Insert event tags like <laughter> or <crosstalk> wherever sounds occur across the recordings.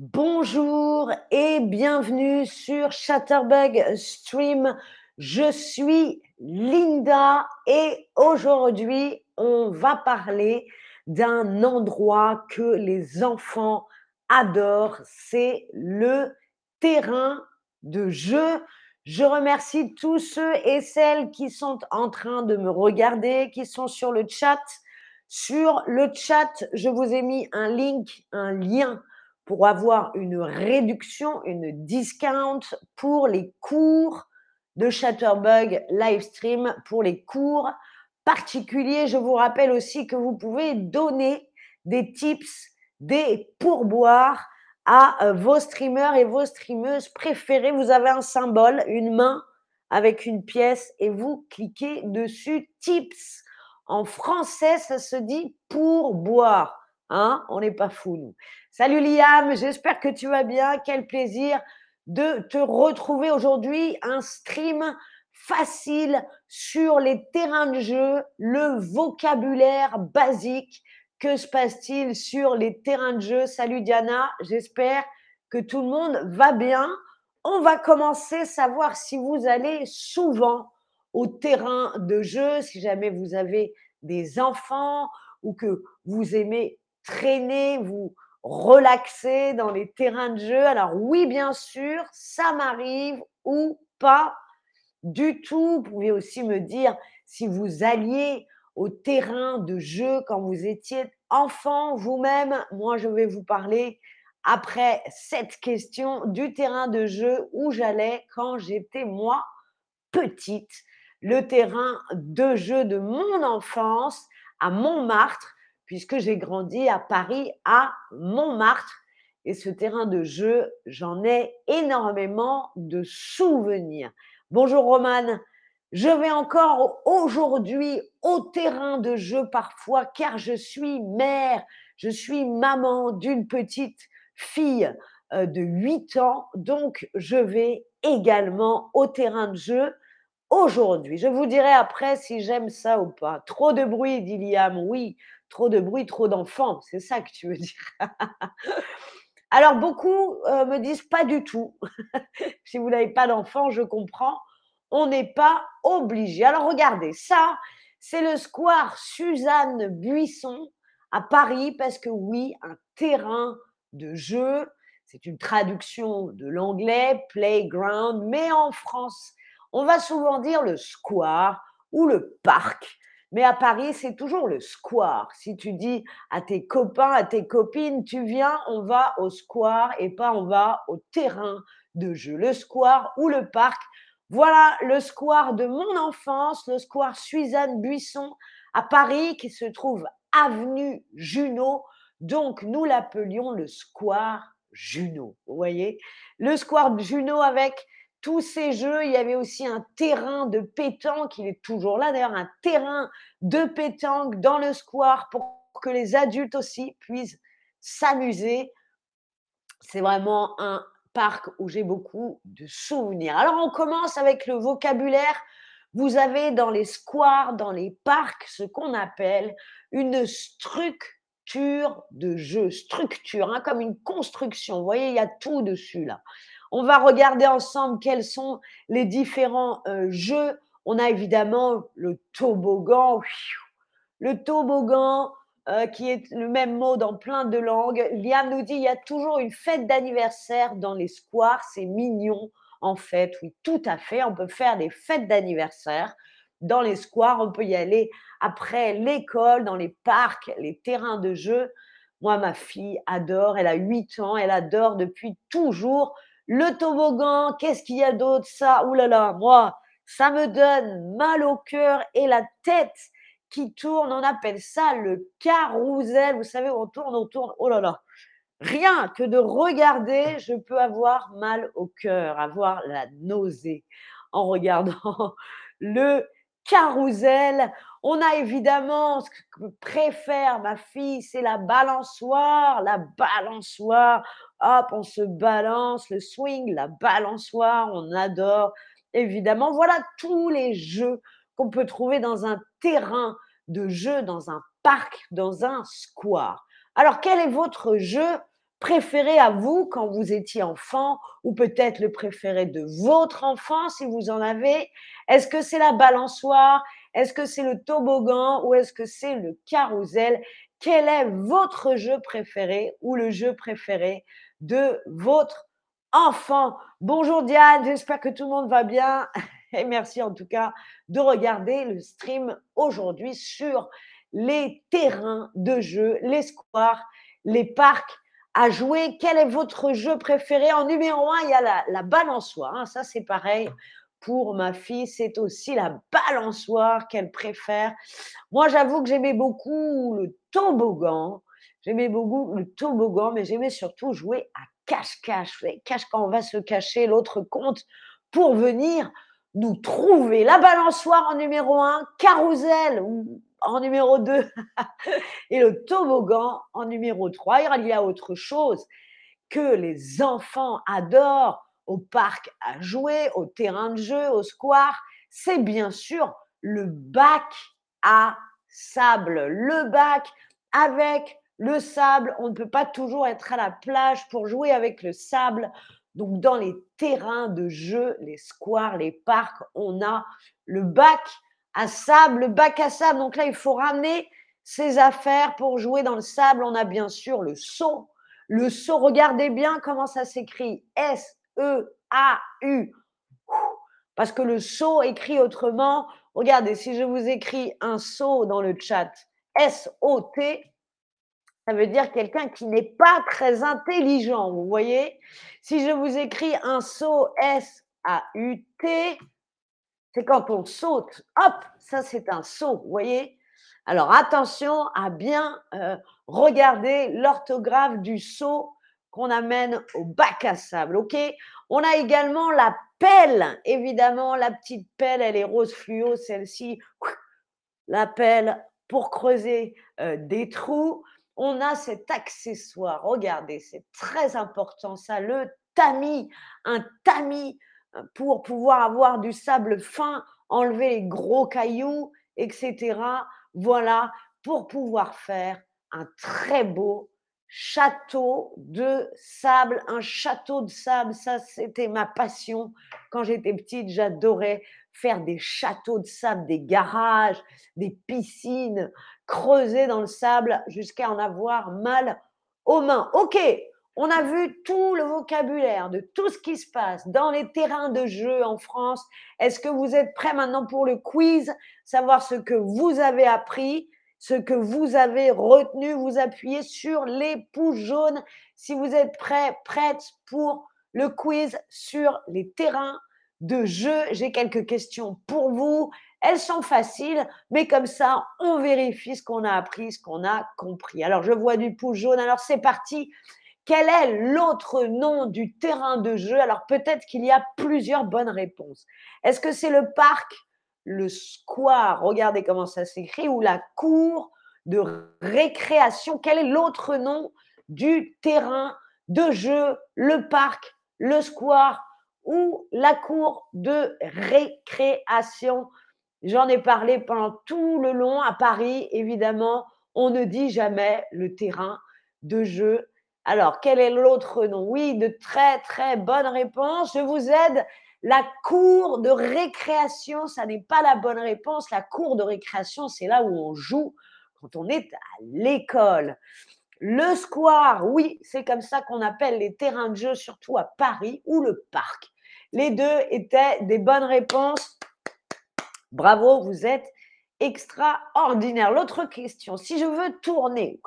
Bonjour et bienvenue sur Chatterbug Stream. Je suis Linda et aujourd'hui, on va parler d'un endroit que les enfants adorent, c'est le terrain de jeu. Je remercie tous ceux et celles qui sont en train de me regarder, qui sont sur le chat. Sur le chat, je vous ai mis un link, un lien pour avoir une réduction, une discount pour les cours de Chatterbug Livestream, pour les cours particuliers. Je vous rappelle aussi que vous pouvez donner des tips, des pourboires à euh, vos streamers et vos streameuses préférés. Vous avez un symbole, une main avec une pièce et vous cliquez dessus tips. En français, ça se dit pourboire. Hein On n'est pas fous, nous. Salut Liam, j'espère que tu vas bien. Quel plaisir de te retrouver aujourd'hui. Un stream facile sur les terrains de jeu, le vocabulaire basique. Que se passe-t-il sur les terrains de jeu? Salut Diana, j'espère que tout le monde va bien. On va commencer à savoir si vous allez souvent au terrain de jeu, si jamais vous avez des enfants ou que vous aimez traîner, vous relaxer dans les terrains de jeu. Alors oui, bien sûr, ça m'arrive ou pas du tout. Vous pouvez aussi me dire si vous alliez au terrain de jeu quand vous étiez enfant vous-même. Moi, je vais vous parler après cette question du terrain de jeu où j'allais quand j'étais moi petite. Le terrain de jeu de mon enfance à Montmartre puisque j'ai grandi à Paris, à Montmartre. Et ce terrain de jeu, j'en ai énormément de souvenirs. Bonjour Romane, je vais encore aujourd'hui au terrain de jeu parfois car je suis mère, je suis maman d'une petite fille euh, de 8 ans, donc je vais également au terrain de jeu aujourd'hui. Je vous dirai après si j'aime ça ou pas. Trop de bruit, dit Liam. Oui, Trop de bruit, trop d'enfants, c'est ça que tu veux dire. <laughs> Alors beaucoup euh, me disent pas du tout. <laughs> si vous n'avez pas d'enfants, je comprends. On n'est pas obligé. Alors regardez, ça, c'est le square Suzanne Buisson à Paris parce que oui, un terrain de jeu, c'est une traduction de l'anglais playground, mais en France, on va souvent dire le square ou le parc mais à Paris, c'est toujours le square. Si tu dis à tes copains, à tes copines, tu viens, on va au square et pas on va au terrain de jeu. Le square ou le parc. Voilà le square de mon enfance, le square Suzanne Buisson à Paris qui se trouve avenue Junot. Donc nous l'appelions le square Junot. Vous voyez? Le square Junot avec tous ces jeux. Il y avait aussi un terrain de pétanque, il est toujours là d'ailleurs, un terrain de pétanque dans le square pour que les adultes aussi puissent s'amuser. C'est vraiment un parc où j'ai beaucoup de souvenirs. Alors on commence avec le vocabulaire. Vous avez dans les squares, dans les parcs, ce qu'on appelle une structure de jeu, structure, hein, comme une construction. Vous voyez, il y a tout dessus là. On va regarder ensemble quels sont les différents euh, jeux. On a évidemment le toboggan. Le toboggan, euh, qui est le même mot dans plein de langues. Liam nous dit il y a toujours une fête d'anniversaire dans les squares. C'est mignon, en fait. Oui, tout à fait. On peut faire des fêtes d'anniversaire dans les squares. On peut y aller après l'école, dans les parcs, les terrains de jeu. Moi, ma fille adore. Elle a 8 ans. Elle adore depuis toujours le toboggan, qu'est-ce qu'il y a d'autre? Ça, oulala, moi, ça me donne mal au cœur et la tête qui tourne. On appelle ça le carrousel. Vous savez, on tourne, on tourne. Oh là là. Rien que de regarder, je peux avoir mal au cœur, avoir la nausée en regardant <laughs> le carrousel. On a évidemment ce que préfère ma fille, c'est la balançoire, la balançoire. Hop, on se balance, le swing, la balançoire, on adore. Évidemment, voilà tous les jeux qu'on peut trouver dans un terrain de jeu, dans un parc, dans un square. Alors, quel est votre jeu préféré à vous quand vous étiez enfant ou peut-être le préféré de votre enfant si vous en avez? Est-ce que c'est la balançoire? Est-ce que c'est le toboggan? Ou est-ce que c'est le carrousel? Quel est votre jeu préféré ou le jeu préféré de votre enfant Bonjour Diane, j'espère que tout le monde va bien <laughs> et merci en tout cas de regarder le stream aujourd'hui sur les terrains de jeu, les squares, les parcs à jouer. Quel est votre jeu préféré? En numéro un, il y a la, balançoire. Hein. Ça, c'est pareil. Pour ma fille, c'est aussi la balançoire qu'elle préfère. Moi, j'avoue que j'aimais beaucoup le toboggan. J'aimais beaucoup le toboggan, mais j'aimais surtout jouer à cache-cache. Cache quand on va se cacher, l'autre compte pour venir nous trouver. La balançoire en numéro un, carousel en numéro 2 <laughs> et le toboggan en numéro 3. Il y a autre chose que les enfants adorent au parc à jouer, au terrain de jeu, au square, c'est bien sûr le bac à sable. Le bac avec le sable, on ne peut pas toujours être à la plage pour jouer avec le sable. Donc dans les terrains de jeu, les squares, les parcs, on a le bac à sable, le bac à sable. Donc là, il faut ramener ses affaires pour jouer dans le sable. On a bien sûr le saut. Le saut, regardez bien comment ça s'écrit. S-E-A-U. Parce que le saut écrit autrement. Regardez, si je vous écris un saut dans le chat, S-O-T, ça veut dire quelqu'un qui n'est pas très intelligent, vous voyez? Si je vous écris un saut S-A-U-T, c'est quand on saute, hop, ça c'est un saut, vous voyez? Alors attention à bien euh, regarder l'orthographe du saut qu'on amène au bac à sable, ok? On a également la pelle, évidemment, la petite pelle, elle est rose fluo, celle-ci, la pelle pour creuser euh, des trous. On a cet accessoire, regardez, c'est très important ça, le tamis, un tamis pour pouvoir avoir du sable fin, enlever les gros cailloux, etc. Voilà, pour pouvoir faire un très beau château de sable, un château de sable, ça c'était ma passion. Quand j'étais petite, j'adorais faire des châteaux de sable, des garages, des piscines, creuser dans le sable jusqu'à en avoir mal aux mains. Ok, on a vu tout le vocabulaire de tout ce qui se passe dans les terrains de jeu en France. Est-ce que vous êtes prêts maintenant pour le quiz? Savoir ce que vous avez appris, ce que vous avez retenu. Vous appuyez sur les pouces jaunes si vous êtes prêts, prêtes pour le quiz sur les terrains de jeu. J'ai quelques questions pour vous. Elles sont faciles, mais comme ça, on vérifie ce qu'on a appris, ce qu'on a compris. Alors, je vois du pouce jaune. Alors, c'est parti. Quel est l'autre nom du terrain de jeu? Alors peut-être qu'il y a plusieurs bonnes réponses. Est-ce que c'est le parc, le square, regardez comment ça s'écrit, ou la cour de récréation? Quel est l'autre nom du terrain de jeu, le parc, le square ou la cour de récréation? J'en ai parlé pendant tout le long à Paris, évidemment. On ne dit jamais le terrain de jeu alors, quel est l'autre nom? Oui, de très très bonnes réponses. Je vous aide. La cour de récréation, ça n'est pas la bonne réponse. La cour de récréation, c'est là où on joue quand on est à l'école. Le square, oui, c'est comme ça qu'on appelle les terrains de jeu, surtout à Paris, ou le parc. Les deux étaient des bonnes réponses. Bravo, vous êtes extraordinaire. L'autre question, si je veux tourner,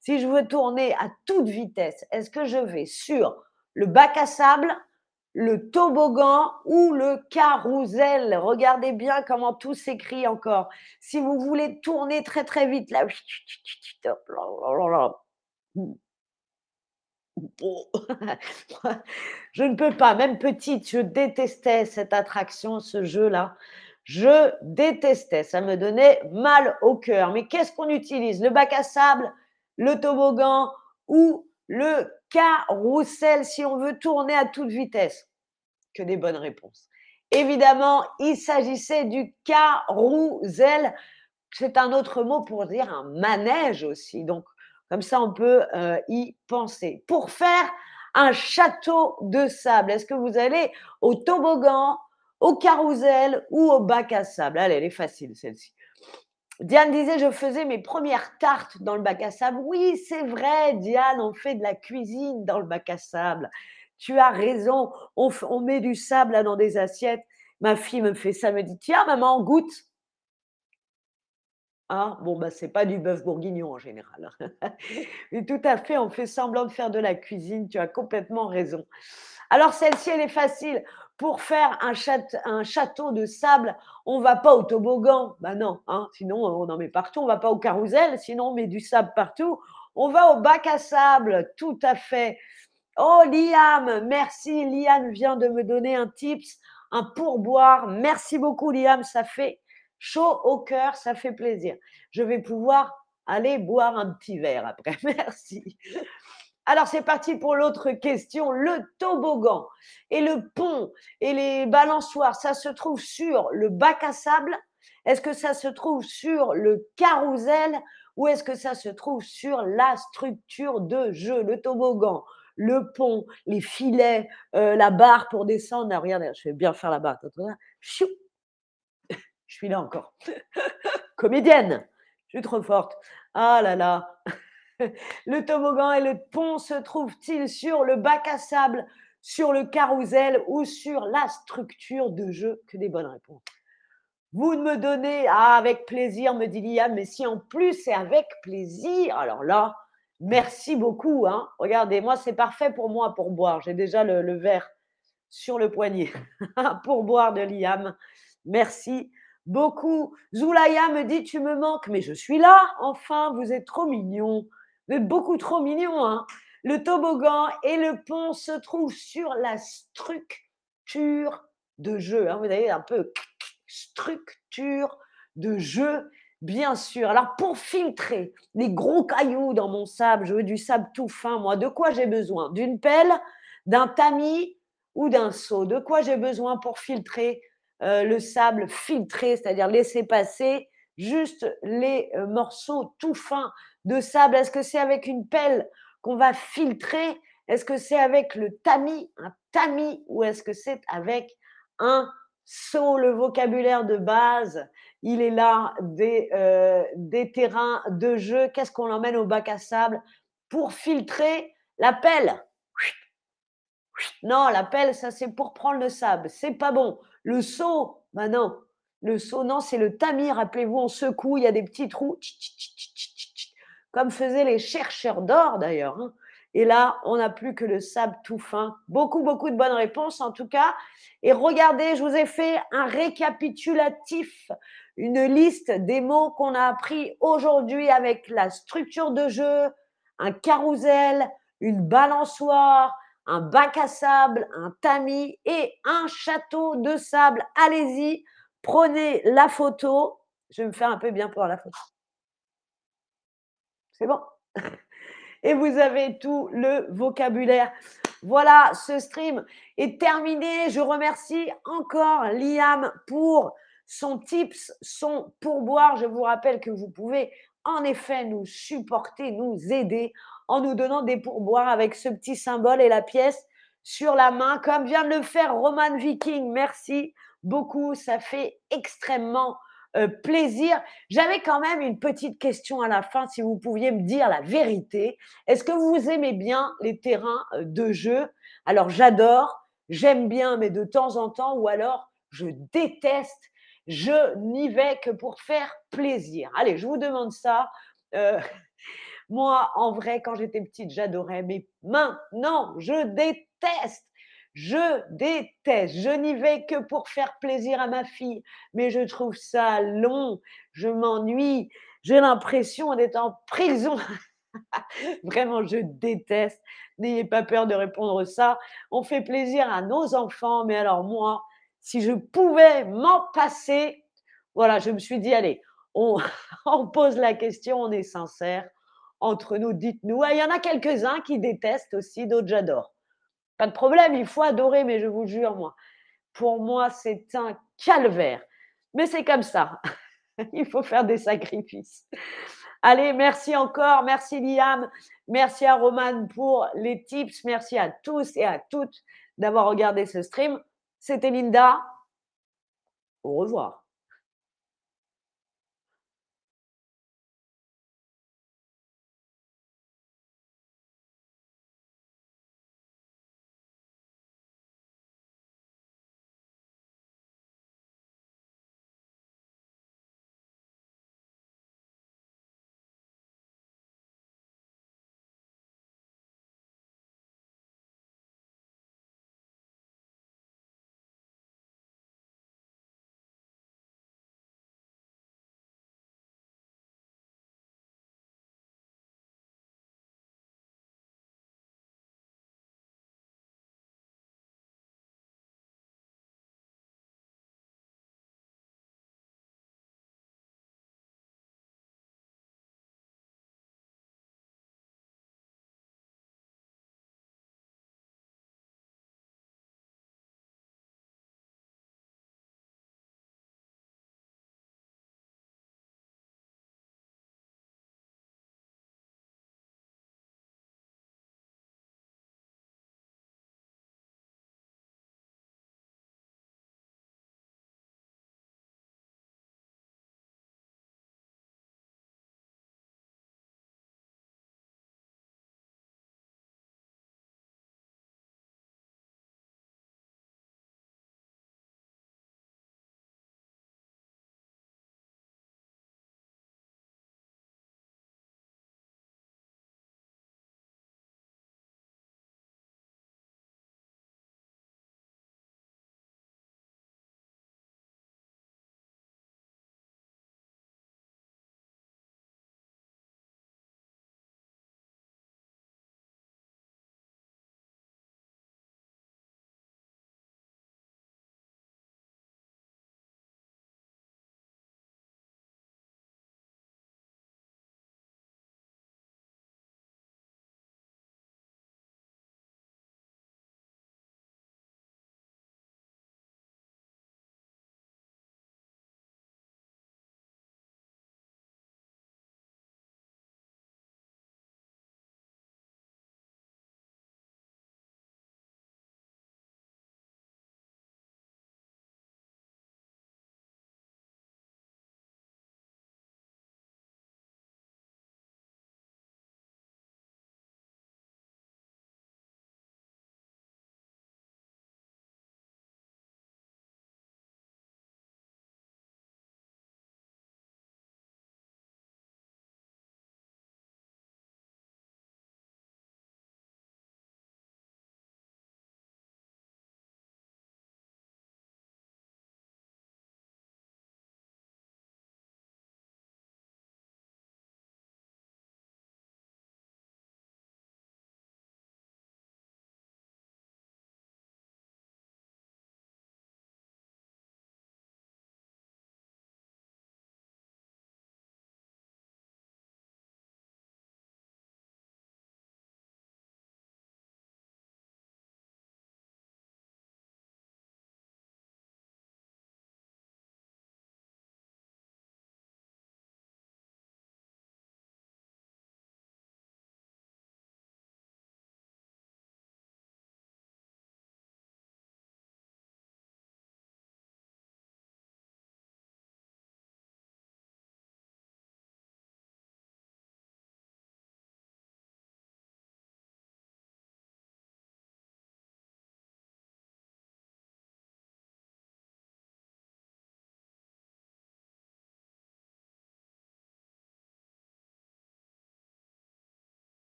si je veux tourner à toute vitesse, est-ce que je vais sur le bac à sable, le toboggan ou le carrousel Regardez bien comment tout s'écrit encore. Si vous voulez tourner très très vite, là, <laughs> je ne peux pas, même petite, je détestais cette attraction, ce jeu-là. Je détestais, ça me donnait mal au cœur. Mais qu'est-ce qu'on utilise? Le bac à sable, le toboggan ou le carrousel si on veut tourner à toute vitesse? Que des bonnes réponses. Évidemment, il s'agissait du carrousel. C'est un autre mot pour dire un manège aussi. Donc, Comme ça, on peut euh, y penser. Pour faire un château de sable, est-ce que vous allez au toboggan, au carrousel ou au bac à sable? Allez, elle est facile celle-ci. Diane disait, je faisais mes premières tartes dans le bac à sable. Oui, c'est vrai, Diane, on fait de la cuisine dans le bac à sable. Tu as raison, on, on met du sable là, dans des assiettes. Ma fille me fait ça, me dit, tiens, maman, goûte. Ah, bon, bah, c'est pas du bœuf bourguignon en général. Et <laughs> tout à fait, on fait semblant de faire de la cuisine. Tu as complètement raison. Alors, celle-ci, elle est facile. Pour faire un, un château de sable, on va pas au toboggan. Ben non, hein, sinon on en met partout. On va pas au carrousel, sinon on met du sable partout. On va au bac à sable, tout à fait. Oh, Liam, merci. Liam vient de me donner un tips, un pourboire. Merci beaucoup, Liam. Ça fait chaud au cœur, ça fait plaisir. Je vais pouvoir aller boire un petit verre après. <laughs> Merci. Alors c'est parti pour l'autre question. Le toboggan et le pont et les balançoires, ça se trouve sur le bac à sable? Est-ce que ça se trouve sur le carrousel ou est-ce que ça se trouve sur la structure de jeu? Le toboggan, le pont, les filets, euh, la barre pour descendre? regardez, je vais bien faire la barre. Chou je suis là encore. <laughs> Comédienne, je suis trop forte. Ah là là. <laughs> Le toboggan et le pont se trouvent-ils sur le bac à sable, sur le carrousel ou sur la structure de jeu? Que des bonnes réponses. Vous me donnez, ah, avec plaisir, me dit Liam, mais si en plus c'est avec plaisir, alors là, merci beaucoup. Hein. Regardez, moi, c'est parfait pour moi pour boire. J'ai déjà le, le verre sur le poignet <laughs> pour boire de Liam. Merci beaucoup. Zoulaya me dit Tu me manques, mais je suis là, enfin, vous êtes trop mignon. Vous êtes beaucoup trop mignon. Hein le toboggan et le pont se trouvent sur la structure de jeu. Hein. Vous avez un peu structure de jeu, bien sûr. Alors, pour filtrer les gros cailloux dans mon sable, je veux du sable tout fin, moi, de quoi j'ai besoin? D'une pelle, d'un tamis ou d'un seau? De quoi j'ai besoin pour filtrer euh, le sable filtré, c'est-à-dire laisser passer juste les euh, morceaux tout fins de sable. Est-ce que c'est avec une pelle qu'on va filtrer? Est-ce que c'est avec le tamis, un tamis, ou est-ce que c'est avec un seau Le vocabulaire de base, il est là des, euh, des terrains de jeu. Qu'est-ce qu'on emmène au bac à sable pour filtrer la pelle? Non, la pelle, ça c'est pour prendre le sable. C'est pas bon. Le seau, ben non. Le seau, non, c'est le tamis. Rappelez-vous, on secoue, il y a des petits trous. Comme faisaient les chercheurs d'or d'ailleurs. Hein. Et là, on n'a plus que le sable tout fin. Beaucoup, beaucoup de bonnes réponses en tout cas. Et regardez, je vous ai fait un récapitulatif, une liste des mots qu'on a appris aujourd'hui avec la structure de jeu, un carrousel, une balançoire, un bac à sable, un tamis et un château de sable. Allez-y, prenez la photo. Je vais me faire un peu bien pour la photo. C'est bon? <laughs> Et vous avez tout le vocabulaire. Voilà, ce stream est terminé. Je remercie encore Liam pour son tips, son pourboire. Je vous rappelle que vous pouvez en effet nous supporter, nous aider en nous donnant des pourboires avec ce petit symbole et la pièce sur la main, comme vient de le faire Roman Viking. Merci beaucoup, ça fait extrêmement euh, plaisir. J'avais quand même une petite question à la fin, si vous pouviez me dire la vérité. Est-ce que vous aimez bien les terrains euh, de jeu? Alors j'adore, j'aime bien, mais de temps en temps, ou alors je déteste. Je n'y vais que pour faire plaisir. Allez, je vous demande ça. Euh, moi, en vrai, quand j'étais petite, j'adorais, mais maintenant, je déteste. Je déteste. Je n'y vais que pour faire plaisir à ma fille, mais je trouve ça long. Je m'ennuie. J'ai l'impression d'être en prison. <laughs> Vraiment, je déteste. N'ayez pas peur de répondre ça. On fait plaisir à nos enfants, mais alors moi, si je pouvais m'en passer, voilà, je me suis dit, allez, on, <laughs> on pose la question, on est sincère entre nous, dites-nous. Ah, il y en a quelques-uns qui détestent aussi, d'autres j'adore. Pas de problème, il faut adorer, mais je vous jure, moi, pour moi, c'est un calvaire. Mais c'est comme ça. <laughs> il faut faire des sacrifices. Allez, merci encore. Merci Liam. Merci à Roman pour les tips. Merci à tous et à toutes d'avoir regardé ce stream. C'était Linda. Au revoir.